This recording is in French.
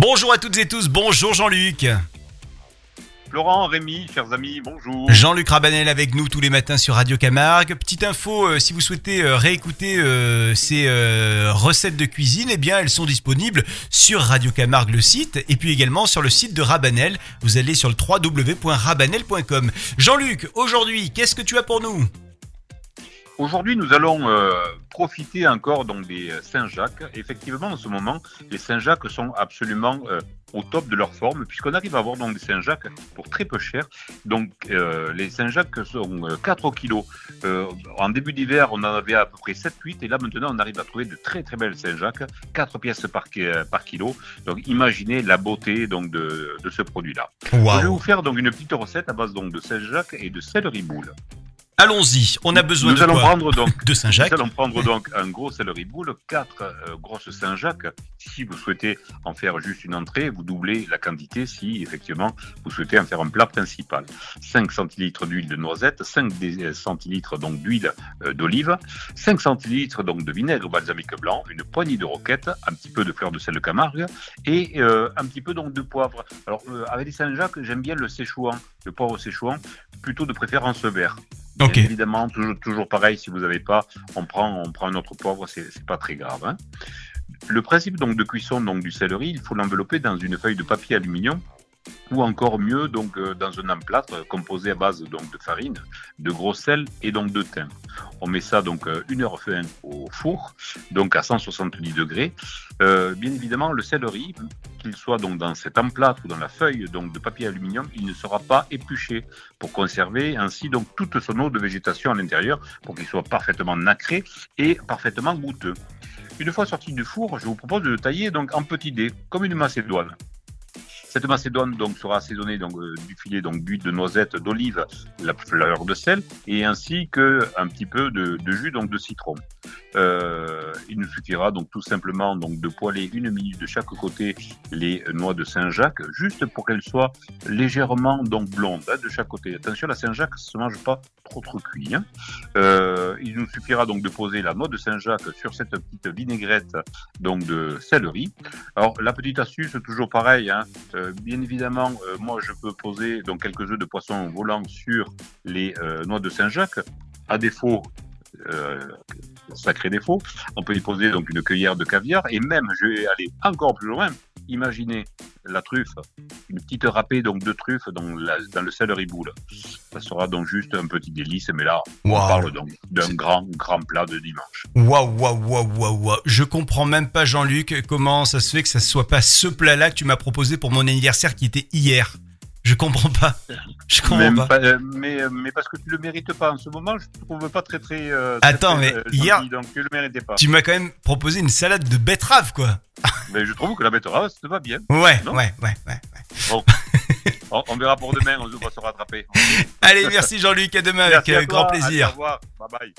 Bonjour à toutes et tous, bonjour Jean-Luc. Florent, Rémi, chers amis, bonjour. Jean-Luc Rabanel avec nous tous les matins sur Radio Camargue. Petite info, euh, si vous souhaitez euh, réécouter euh, ces recettes de cuisine, eh bien elles sont disponibles sur Radio Camargue le site et puis également sur le site de Rabanel. Vous allez sur le www.rabanel.com. Jean-Luc, aujourd'hui, qu'est-ce que tu as pour nous? Aujourd'hui, nous allons euh, profiter encore donc des euh, Saint-Jacques. Effectivement, en ce moment, les Saint-Jacques sont absolument euh, au top de leur forme, puisqu'on arrive à avoir donc des Saint-Jacques pour très peu cher. Donc, euh, les Saint-Jacques sont euh, 4 au kilo. Euh, en début d'hiver, on en avait à peu près 7-8, et là maintenant, on arrive à trouver de très très belles Saint-Jacques, 4 pièces par, ki- par kilo. Donc, imaginez la beauté donc de, de ce produit-là. Je vais vous faire donc une petite recette à base donc de Saint-Jacques et de céleri boule. Allons-y, on a besoin nous de allons quoi prendre donc De Saint-Jacques. Nous allons prendre donc un gros céleri boule, quatre euh, grosses Saint-Jacques. Si vous souhaitez en faire juste une entrée, vous doublez la quantité si effectivement vous souhaitez en faire un plat principal. 5 centilitres d'huile de noisette, 5 dé- euh, centilitres donc d'huile euh, d'olive, 5 centilitres donc de vinaigre balsamique blanc, une poignée de roquette, un petit peu de fleur de sel de Camargue et euh, un petit peu donc de poivre. Alors avec les Saint-Jacques, j'aime bien le séchouan, le poivre séchouan, plutôt de préférence vert. Évidemment, toujours, toujours pareil, si vous n'avez pas, on prend, un autre poivre, c'est pas très grave. hein. Le principe de cuisson donc du céleri, il faut l'envelopper dans une feuille de papier aluminium ou encore mieux donc euh, dans un emplâtre composé à base donc de farine, de gros sel et donc de thym. On met ça donc euh, une heure au four, donc à 170 degrés. Euh, bien évidemment, le céleri, soit donc dans cet emplâtre ou dans la feuille donc de papier aluminium, il ne sera pas épluché pour conserver ainsi donc toute son eau de végétation à l'intérieur pour qu'il soit parfaitement nacré et parfaitement goûteux. Une fois sorti du four, je vous propose de le tailler donc en petits dés, comme une macédoine. Cette macédoine donc sera assaisonnée donc euh, du filet donc d'huile de noisette, d'olive, la fleur de sel et ainsi que un petit peu de, jus donc de citron. Euh, il nous suffira donc tout simplement donc de poêler une minute de chaque côté les noix de Saint-Jacques, juste pour qu'elles soient légèrement donc blondes hein, de chaque côté. Attention, la Saint-Jacques se mange pas trop trop cuit. hein. Euh, il nous suffira donc de poser la noix de Saint-Jacques sur cette petite vinaigrette donc de céleri. Alors la petite astuce, toujours pareil. Hein, euh, bien évidemment, euh, moi je peux poser donc quelques œufs de poisson volant sur les euh, noix de Saint-Jacques. À défaut, sacré défaut, on peut y poser donc une cuillère de caviar et même, je vais aller encore plus loin. Imaginez la truffe, une petite râpée donc de truffe dans, la- dans le céleri boule. Ça sera donc juste un petit délice, mais là on parle donc d'un grand grand plat de dimanche. Waouh, waouh, waouh, waouh, waouh. Je comprends même pas, Jean-Luc, comment ça se fait que ça soit pas ce plat-là que tu m'as proposé pour mon anniversaire qui était hier. Je comprends pas. Je comprends pas. pas, euh, mais, euh, mais parce que tu le mérites pas en ce moment, je te trouve pas très très. euh, Attends, très, mais euh, hier- donc tu le méritais pas. Tu m'as quand même proposé une salade de betterave, quoi. Mais je trouve que la betterave, ça te va bien. Ouais, Non ouais, ouais, ouais. Bon. on, on verra pour demain, on va se rattraper. Allez, merci Jean-Luc, à demain avec à euh, grand allez, plaisir. au revoir, bye bye.